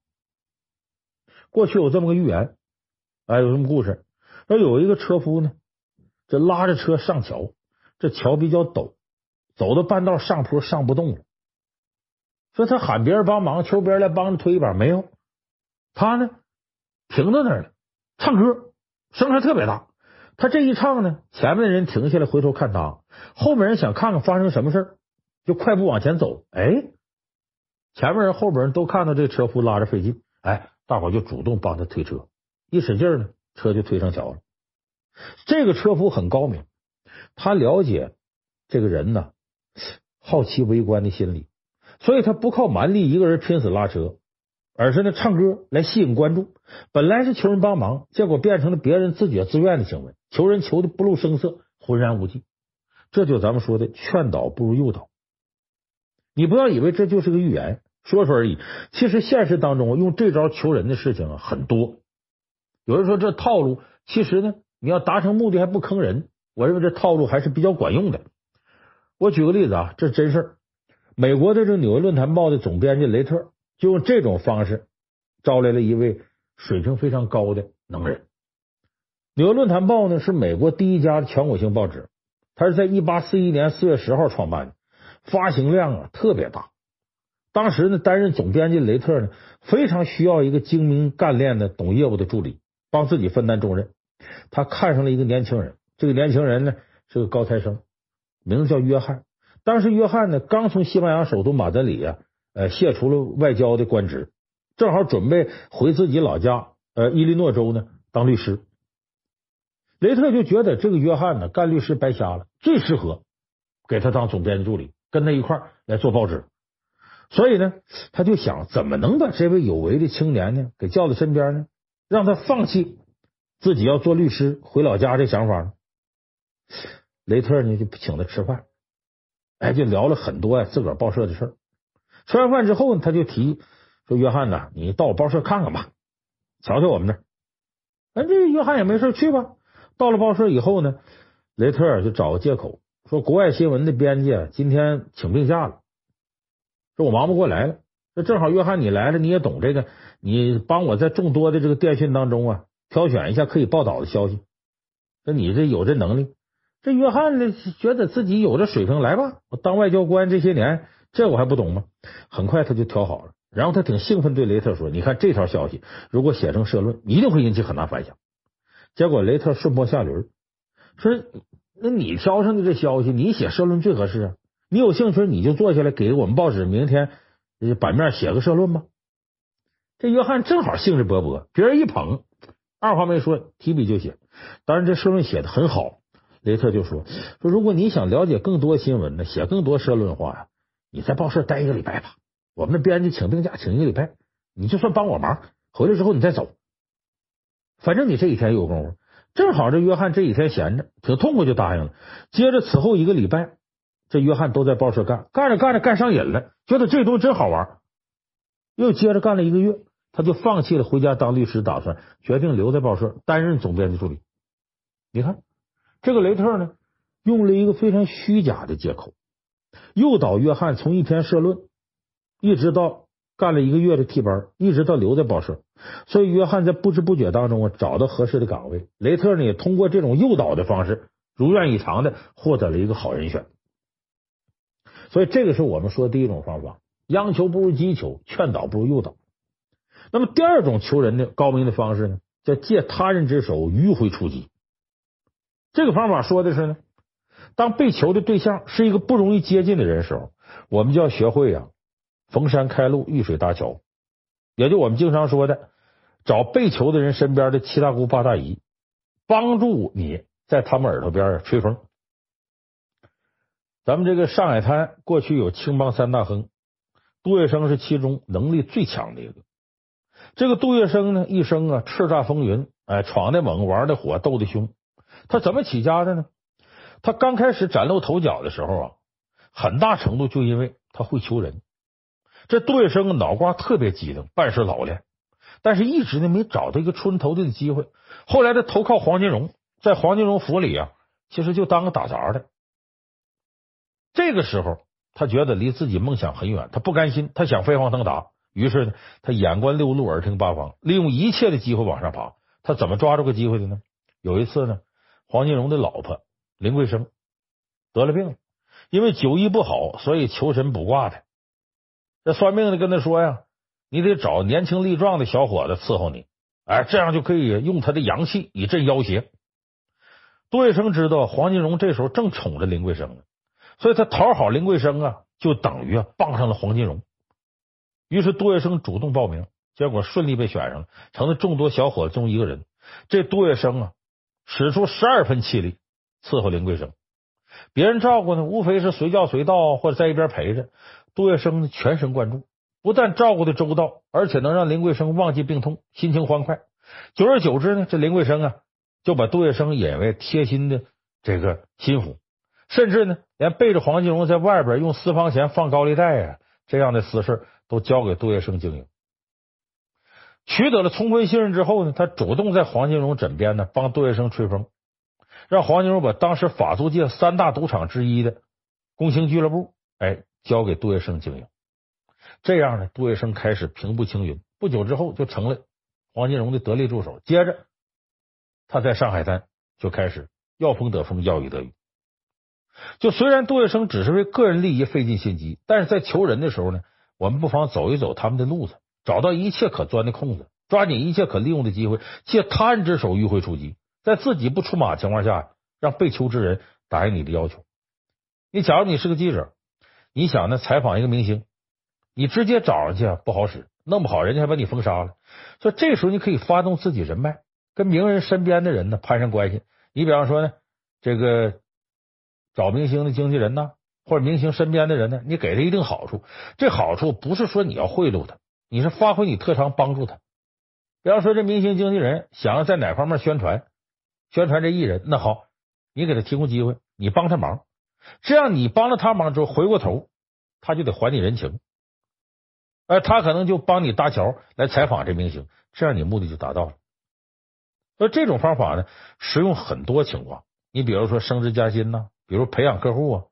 过去有这么个寓言，哎，有什么故事？说有一个车夫呢。这拉着车上桥，这桥比较陡，走到半道上坡上不动了。说他喊别人帮忙，求别人来帮着推一把，没有。他呢，停在那儿了，唱歌，声还特别大。他这一唱呢，前面的人停下来回头看他，后面人想看看发生什么事就快步往前走。哎，前面人后边人都看到这车夫拉着费劲，哎，大伙就主动帮他推车，一使劲呢，车就推上桥了。这个车夫很高明，他了解这个人呢，好奇围观的心理，所以他不靠蛮力一个人拼死拉车，而是呢唱歌来吸引关注。本来是求人帮忙，结果变成了别人自觉自愿的行为，求人求的不露声色，浑然无际。这就咱们说的劝导不如诱导。你不要以为这就是个寓言，说说而已。其实现实当中用这招求人的事情啊很多。有人说这套路，其实呢。你要达成目的还不坑人，我认为这套路还是比较管用的。我举个例子啊，这真事儿。美国的这《纽约论坛报》的总编辑雷特就用这种方式招来了一位水平非常高的能人。《纽约论坛报》呢是美国第一家全国性报纸，它是在一八四一年四月十号创办的，发行量啊特别大。当时呢，担任总编辑雷特呢非常需要一个精明干练的懂业务的助理，帮自己分担重任。他看上了一个年轻人，这个年轻人呢是个高材生，名字叫约翰。当时约翰呢刚从西班牙首都马德里啊，呃卸除了外交的官职，正好准备回自己老家呃伊利诺州呢当律师。雷特就觉得这个约翰呢干律师白瞎了，最适合给他当总编辑助理，跟他一块来做报纸。所以呢，他就想怎么能把这位有为的青年呢给叫到身边呢，让他放弃。自己要做律师回老家这想法呢，雷特呢就请他吃饭，哎，就聊了很多呀自个儿报社的事儿。吃完饭之后呢，他就提说：“约翰呐，你到我报社看看吧，瞧瞧我们那儿。”哎，这约翰也没事去吧。到了报社以后呢，雷特就找个借口说：“国外新闻的编辑啊今天请病假了，说我忙不过来了。这正好约翰你来了，你也懂这个，你帮我在众多的这个电讯当中啊。”挑选一下可以报道的消息，那你这有这能力？这约翰呢，觉得自己有这水平，来吧，我当外交官这些年，这我还不懂吗？很快他就挑好了，然后他挺兴奋，对雷特说：“你看这条消息，如果写成社论，一定会引起很大反响。”结果雷特顺坡下驴，说：“那你挑上的这消息，你写社论最合适啊！你有兴趣，你就坐下来给我们报纸明天版面写个社论吧。”这约翰正好兴致勃勃，别人一捧。二话没说，提笔就写。当然，这社论写的很好。雷特就说：“说如果你想了解更多新闻呢，写更多社论话呀，你在报社待一个礼拜吧。我们的编辑请病假，请一个礼拜，你就算帮我忙。回来之后你再走，反正你这几天有功夫。正好这约翰这几天闲着，挺痛快，就答应了。接着此后一个礼拜，这约翰都在报社干，干着干着干上瘾了，觉得这东西真好玩，又接着干了一个月。”他就放弃了回家当律师打算，决定留在报社担任总编辑助理。你看，这个雷特呢，用了一个非常虚假的借口，诱导约翰从一篇社论，一直到干了一个月的替班，一直到留在报社。所以，约翰在不知不觉当中啊，找到合适的岗位。雷特呢，也通过这种诱导的方式，如愿以偿的获得了一个好人选。所以，这个是我们说的第一种方法：央求不如激求，劝导不如诱导。那么第二种求人的高明的方式呢，叫借他人之手迂回出击。这个方法说的是呢，当被求的对象是一个不容易接近的人时候，我们就要学会呀、逢山开路，遇水搭桥，也就我们经常说的，找被求的人身边的七大姑八大姨，帮助你在他们耳朵边吹风。咱们这个上海滩过去有青帮三大亨，杜月笙是其中能力最强的一个。这个杜月笙呢，一生啊叱咤风云，哎，闯的猛，玩的火，斗的凶。他怎么起家的呢？他刚开始崭露头角的时候啊，很大程度就因为他会求人。这杜月笙脑瓜特别机灵，办事老练，但是一直呢没找到一个出人头地的机会。后来他投靠黄金荣，在黄金荣府里啊，其实就当个打杂的。这个时候，他觉得离自己梦想很远，他不甘心，他想飞黄腾达。于是呢，他眼观六路，耳听八方，利用一切的机会往上爬。他怎么抓住个机会的呢？有一次呢，黄金荣的老婆林桂生得了病，因为酒医不好，所以求神卜卦的。这算命的跟他说呀：“你得找年轻力壮的小伙子伺候你，哎，这样就可以用他的阳气以镇妖邪。”杜月笙知道黄金荣这时候正宠着林桂生呢。所以他讨好林桂生啊，就等于啊傍上了黄金荣。于是杜月笙主动报名，结果顺利被选上了，成了众多小伙子中一个人。这杜月笙啊，使出十二分气力伺候林桂生，别人照顾呢，无非是随叫随到或者在一边陪着。杜月笙，全神贯注，不但照顾的周到，而且能让林桂生忘记病痛，心情欢快。久而久之呢，这林桂生啊，就把杜月笙引为贴心的这个心腹。甚至呢，连背着黄金荣在外边用私房钱放高利贷啊，这样的私事都交给杜月笙经营。取得了充分信任之后呢，他主动在黄金荣枕边呢帮杜月笙吹风，让黄金荣把当时法租界三大赌场之一的工兴俱乐部哎交给杜月笙经营。这样呢，杜月笙开始平步青云，不久之后就成了黄金荣的得力助手。接着，他在上海滩就开始要风得风，要雨得雨。就虽然杜月笙只是为个人利益费尽心机，但是在求人的时候呢，我们不妨走一走他们的路子，找到一切可钻的空子，抓紧一切可利用的机会，借他人之手迂回出击，在自己不出马情况下，让被求之人答应你的要求。你假如你是个记者，你想呢采访一个明星，你直接找上去不好使，弄不好人家还把你封杀了。所以这时候你可以发动自己人脉，跟名人身边的人呢攀上关系。你比方说呢，这个。找明星的经纪人呢，或者明星身边的人呢，你给他一定好处。这好处不是说你要贿赂他，你是发挥你特长帮助他。比方说，这明星经纪人想要在哪方面宣传，宣传这艺人，那好，你给他提供机会，你帮他忙，这样你帮了他忙之后，回过头他就得还你人情。哎，他可能就帮你搭桥来采访这明星，这样你目的就达到了。那这种方法呢，适用很多情况。你比如说升职加薪呐。比如培养客户啊，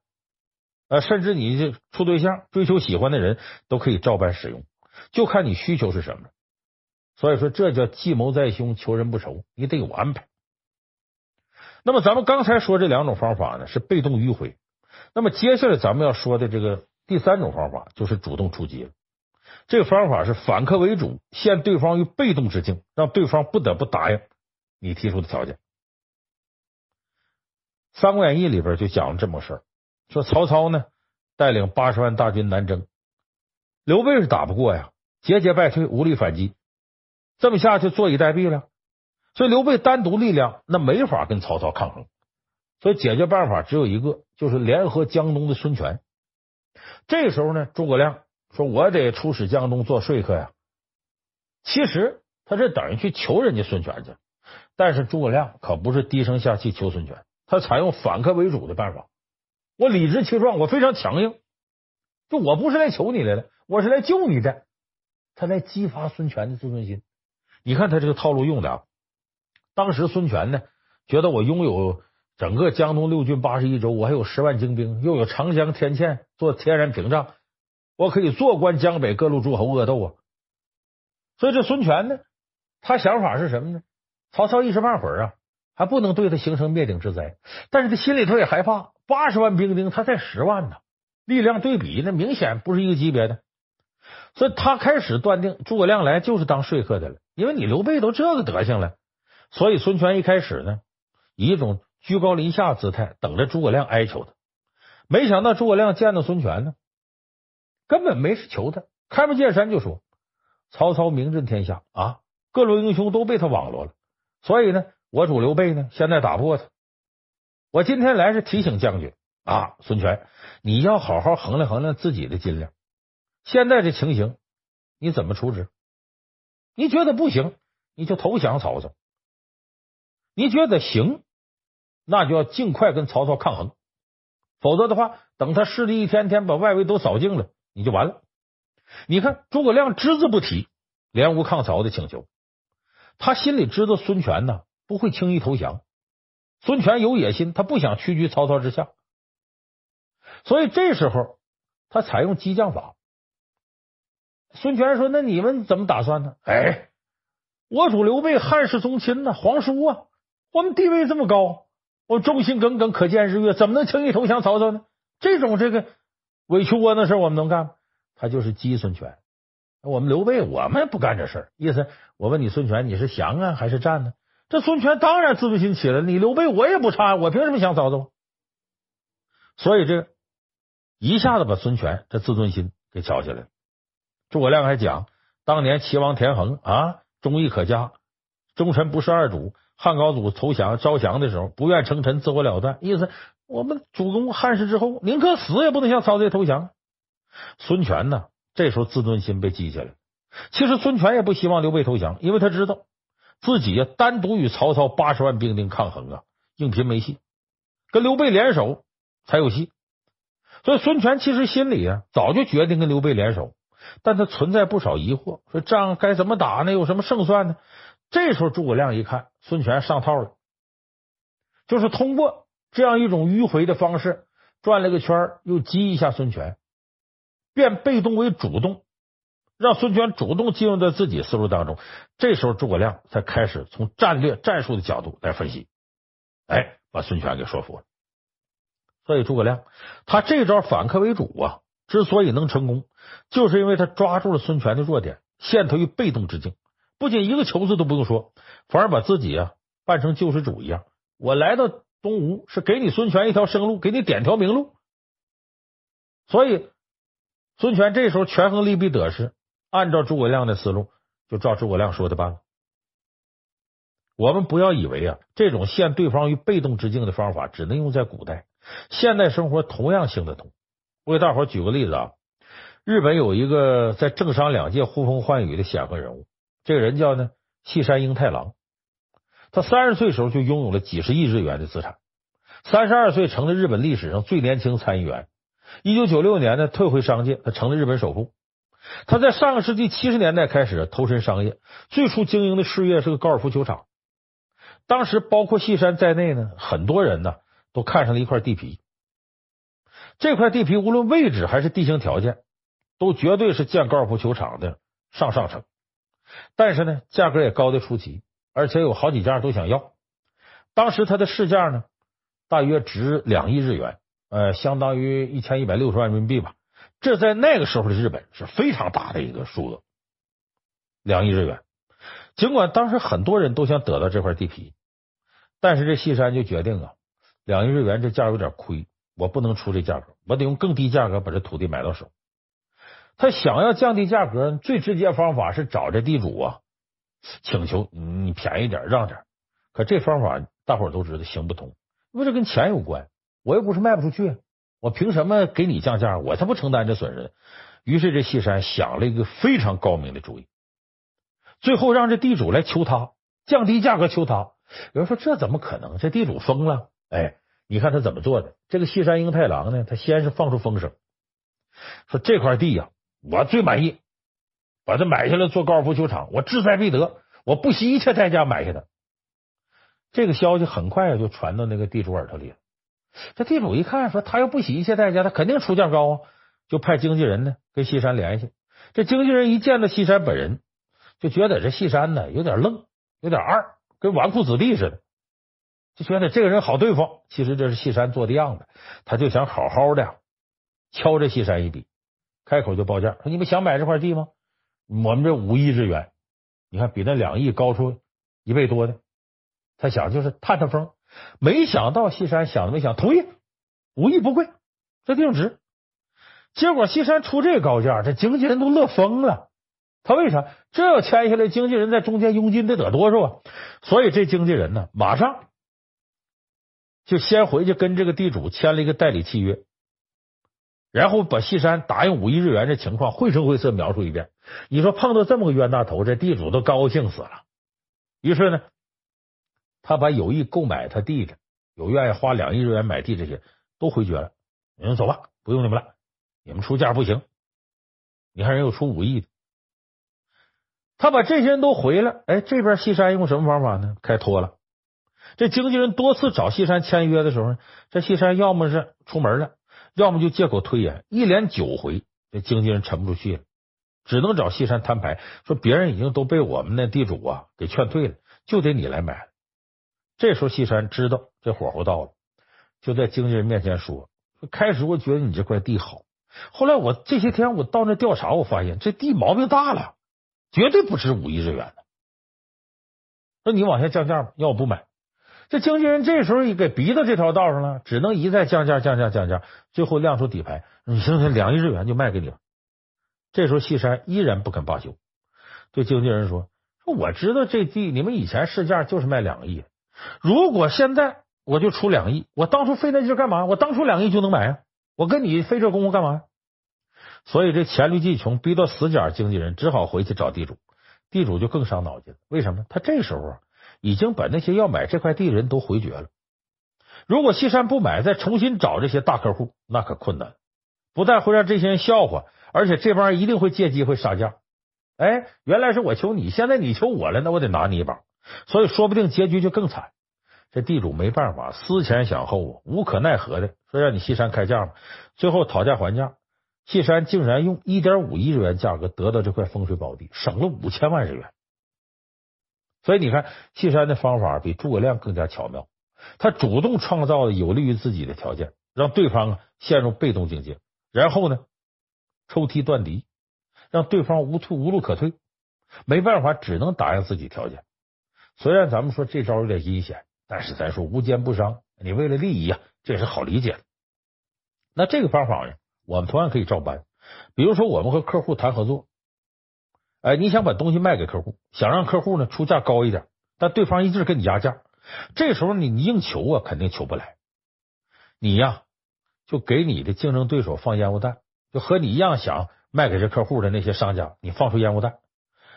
呃，甚至你这处对象、追求喜欢的人都可以照搬使用，就看你需求是什么。所以说，这叫计谋在胸，求人不愁，你得有安排。那么，咱们刚才说这两种方法呢，是被动迂回。那么，接下来咱们要说的这个第三种方法，就是主动出击。这个方法是反客为主，陷对方于被动之境，让对方不得不答应你提出的条件。《三国演义》里边就讲了这么个事儿，说曹操呢带领八十万大军南征，刘备是打不过呀，节节败退，无力反击，这么下去坐以待毙了。所以刘备单独力量那没法跟曹操抗衡，所以解决办法只有一个，就是联合江东的孙权。这时候呢，诸葛亮说：“我得出使江东做说客呀。”其实他这等于去求人家孙权去，但是诸葛亮可不是低声下气求孙权。他采用反客为主的办法，我理直气壮，我非常强硬，就我不是来求你来的，我是来救你的。他来激发孙权的自尊心。你看他这个套路用的啊，当时孙权呢觉得我拥有整个江东六郡八十一州，我还有十万精兵，又有长江天堑做天然屏障，我可以坐观江北各路诸侯恶斗啊。所以这孙权呢，他想法是什么呢？曹操一时半会儿啊。还不能对他形成灭顶之灾，但是他心里头也害怕。八十万兵丁，他才十万呢，力量对比那明显不是一个级别的。所以他开始断定诸葛亮来就是当说客的了，因为你刘备都这个德行了，所以孙权一开始呢，以一种居高临下姿态等着诸葛亮哀求他。没想到诸葛亮见到孙权呢，根本没事求他，开门见山就说：“曹操名震天下啊，各路英雄都被他网罗了，所以呢，我主刘备呢，现在打不过他。我今天来是提醒将军啊，孙权，你要好好衡量衡量自己的斤两。现在这情形，你怎么处置？你觉得不行，你就投降曹操；你觉得行，那就要尽快跟曹操抗衡。”否则的话，等他势力一天天把外围都扫净了，你就完了。你看诸葛亮只字不提联吴抗曹的请求，他心里知道孙权呢不会轻易投降，孙权有野心，他不想屈居曹操之下，所以这时候他采用激将法。孙权说：“那你们怎么打算呢？”哎，我主刘备汉室宗亲呢，皇叔啊，我们地位这么高。我忠心耿耿，可见日月，怎么能轻易投降曹操呢？这种这个委屈窝囊事，我们能干吗？他就是激孙权。我们刘备，我们不干这事。意思，我问你，孙权，你是降啊还是战呢？这孙权当然自尊心起来了。你刘备，我也不差，我凭什么降曹操？所以这一下子把孙权这自尊心给挑起来了。诸葛亮还讲，当年齐王田横啊，忠义可嘉，忠臣不事二主。汉高祖投降招降的时候，不愿称臣，自我了断，意思我们主公汉室之后，宁可死也不能向曹操投降。孙权呢，这时候自尊心被激起来。其实孙权也不希望刘备投降，因为他知道自己呀单独与曹操八十万兵丁抗衡啊，硬拼没戏，跟刘备联手才有戏。所以孙权其实心里啊早就决定跟刘备联手，但他存在不少疑惑，说仗该怎么打呢？有什么胜算呢？这时候诸葛亮一看孙权上套了，就是通过这样一种迂回的方式转了个圈，又激一下孙权，变被动为主动，让孙权主动进入到自己思路当中。这时候诸葛亮才开始从战略战术的角度来分析，哎，把孙权给说服了。所以诸葛亮他这招反客为主啊，之所以能成功，就是因为他抓住了孙权的弱点，陷他于被动之境。不仅一个求字都不用说，反而把自己啊扮成救世主一样。我来到东吴是给你孙权一条生路，给你点条明路。所以孙权这时候权衡利弊得失，按照诸葛亮的思路，就照诸葛亮说的办了。我们不要以为啊这种陷对方于被动之境的方法只能用在古代，现代生活同样行得通。我给大伙举个例子啊，日本有一个在政商两界呼风唤雨的显赫人物。这个人叫呢细山英太郎，他三十岁时候就拥有了几十亿日元的资产，三十二岁成了日本历史上最年轻参议员，一九九六年呢退回商界，他成了日本首富。他在上个世纪七十年代开始投身商业，最初经营的事业是个高尔夫球场。当时包括细山在内呢，很多人呢都看上了一块地皮。这块地皮无论位置还是地形条件，都绝对是建高尔夫球场的上上乘。但是呢，价格也高得出奇，而且有好几家都想要。当时它的市价呢，大约值两亿日元，呃，相当于一千一百六十万人民币吧。这在那个时候的日本是非常大的一个数额，两亿日元。尽管当时很多人都想得到这块地皮，但是这西山就决定啊，两亿日元这价有点亏，我不能出这价格，我得用更低价格把这土地买到手。他想要降低价格，最直接方法是找这地主啊，请求你便宜点，让点。可这方法大伙都知道行不通，因为这跟钱有关。我又不是卖不出去，我凭什么给你降价？我才不承担这损失。于是这细山想了一个非常高明的主意，最后让这地主来求他降低价格，求他。有人说这怎么可能？这地主疯了！哎，你看他怎么做的？这个西山英太郎呢？他先是放出风声，说这块地呀。我最满意，把它买下来做高尔夫球场，我志在必得，我不惜一切代价买下它。这个消息很快就传到那个地主耳朵里了。这地主一看，说他要不惜一切代价，他肯定出价高啊，就派经纪人呢跟西山联系。这经纪人一见到西山本人，就觉得这西山呢有点愣，有点二，跟纨绔子弟似的，就觉得这个人好对付。其实这是西山做的样子，他就想好好的敲这西山一笔。开口就报价，说你们想买这块地吗？我们这五亿日元，你看比那两亿高出一倍多的。他想就是探探风，没想到西山想都没想，同意五亿不贵，这地方值。结果西山出这高价，这经纪人都乐疯了。他为啥？这要签下来，经纪人在中间佣金得得多少啊？所以这经纪人呢，马上就先回去跟这个地主签了一个代理契约，然后把西山答应五亿日元这情况绘声绘色描述一遍。你说碰到这么个冤大头，这地主都高兴死了。于是呢。他把有意购买他地的，有愿意花两亿日元买地这些都回绝了。你们走吧，不用你们了，你们出价不行。你看人又出五亿的，他把这些人都回了。哎，这边西山用什么方法呢？开脱了。这经纪人多次找西山签约的时候呢，这西山要么是出门了，要么就借口推延，一连九回，这经纪人沉不住气了，只能找西山摊牌，说别人已经都被我们那地主啊给劝退了，就得你来买。这时候，西山知道这火候到了，就在经纪人面前说：“开始我觉得你这块地好，后来我这些天我到那调查，我发现这地毛病大了，绝对不值五亿日元的。那你往下降价吧，要我不买。”这经纪人这时候也给逼到这条道上了，只能一再降价、降价、降价，最后亮出底牌：“你行行，两亿日元就卖给你了。”这时候，西山依然不肯罢休，对经纪人说：“说我知道这地你们以前市价就是卖两亿。”如果现在我就出两亿，我当初费那劲干嘛？我当初两亿就能买啊！我跟你费这功夫干嘛？所以这黔驴技穷，逼到死角，经纪人只好回去找地主。地主就更伤脑筋了，为什么？他这时候啊，已经把那些要买这块地的人都回绝了。如果西山不买，再重新找这些大客户，那可困难。不但会让这些人笑话，而且这帮人一定会借机会杀价。哎，原来是我求你，现在你求我了，那我得拿你一把。所以说不定结局就更惨。这地主没办法，思前想后，无可奈何的说：“让你西山开价吧。”最后讨价还价，西山竟然用一点五亿日元价格得到这块风水宝地，省了五千万日元。所以你看，西山的方法比诸葛亮更加巧妙。他主动创造了有利于自己的条件，让对方陷入被动境界，然后呢，抽梯断敌，让对方无退无路可退，没办法，只能答应自己条件。虽然咱们说这招有点阴险，但是咱说无奸不商，你为了利益啊，这也是好理解的。那这个方法呢，我们同样可以照搬。比如说，我们和客户谈合作，哎，你想把东西卖给客户，想让客户呢出价高一点，但对方一直跟你压价，这时候你你硬求啊，肯定求不来。你呀，就给你的竞争对手放烟雾弹，就和你一样想卖给这客户的那些商家，你放出烟雾弹，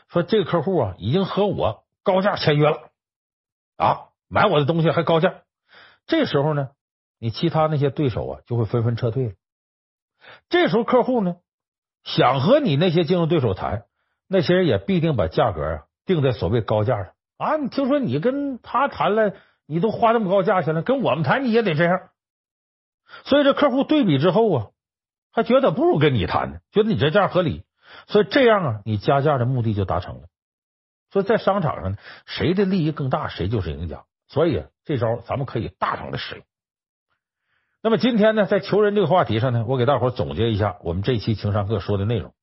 说这个客户啊已经和我。高价签约了啊，买我的东西还高价，这时候呢，你其他那些对手啊就会纷纷撤退了。这时候客户呢想和你那些竞争对手谈，那些人也必定把价格啊定在所谓高价上啊。你听说你跟他谈了，你都花那么高价钱了，跟我们谈你也得这样。所以这客户对比之后啊，还觉得不如跟你谈呢，觉得你这价合理，所以这样啊，你加价的目的就达成了。所以在商场上，谁的利益更大，谁就是赢家。所以这招咱们可以大胆的使用。那么今天呢，在求人这个话题上呢，我给大伙总结一下我们这期情商课说的内容。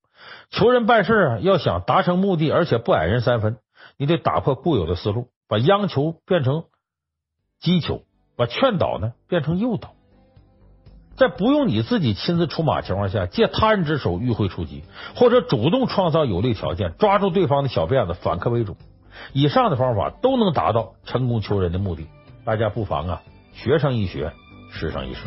求人办事啊，要想达成目的，而且不矮人三分，你得打破固有的思路，把央求变成激求，把劝导呢变成诱导。在不用你自己亲自出马情况下，借他人之手迂回出击，或者主动创造有利条件，抓住对方的小辫子反客为主，以上的方法都能达到成功求人的目的。大家不妨啊学上一学，试上一试。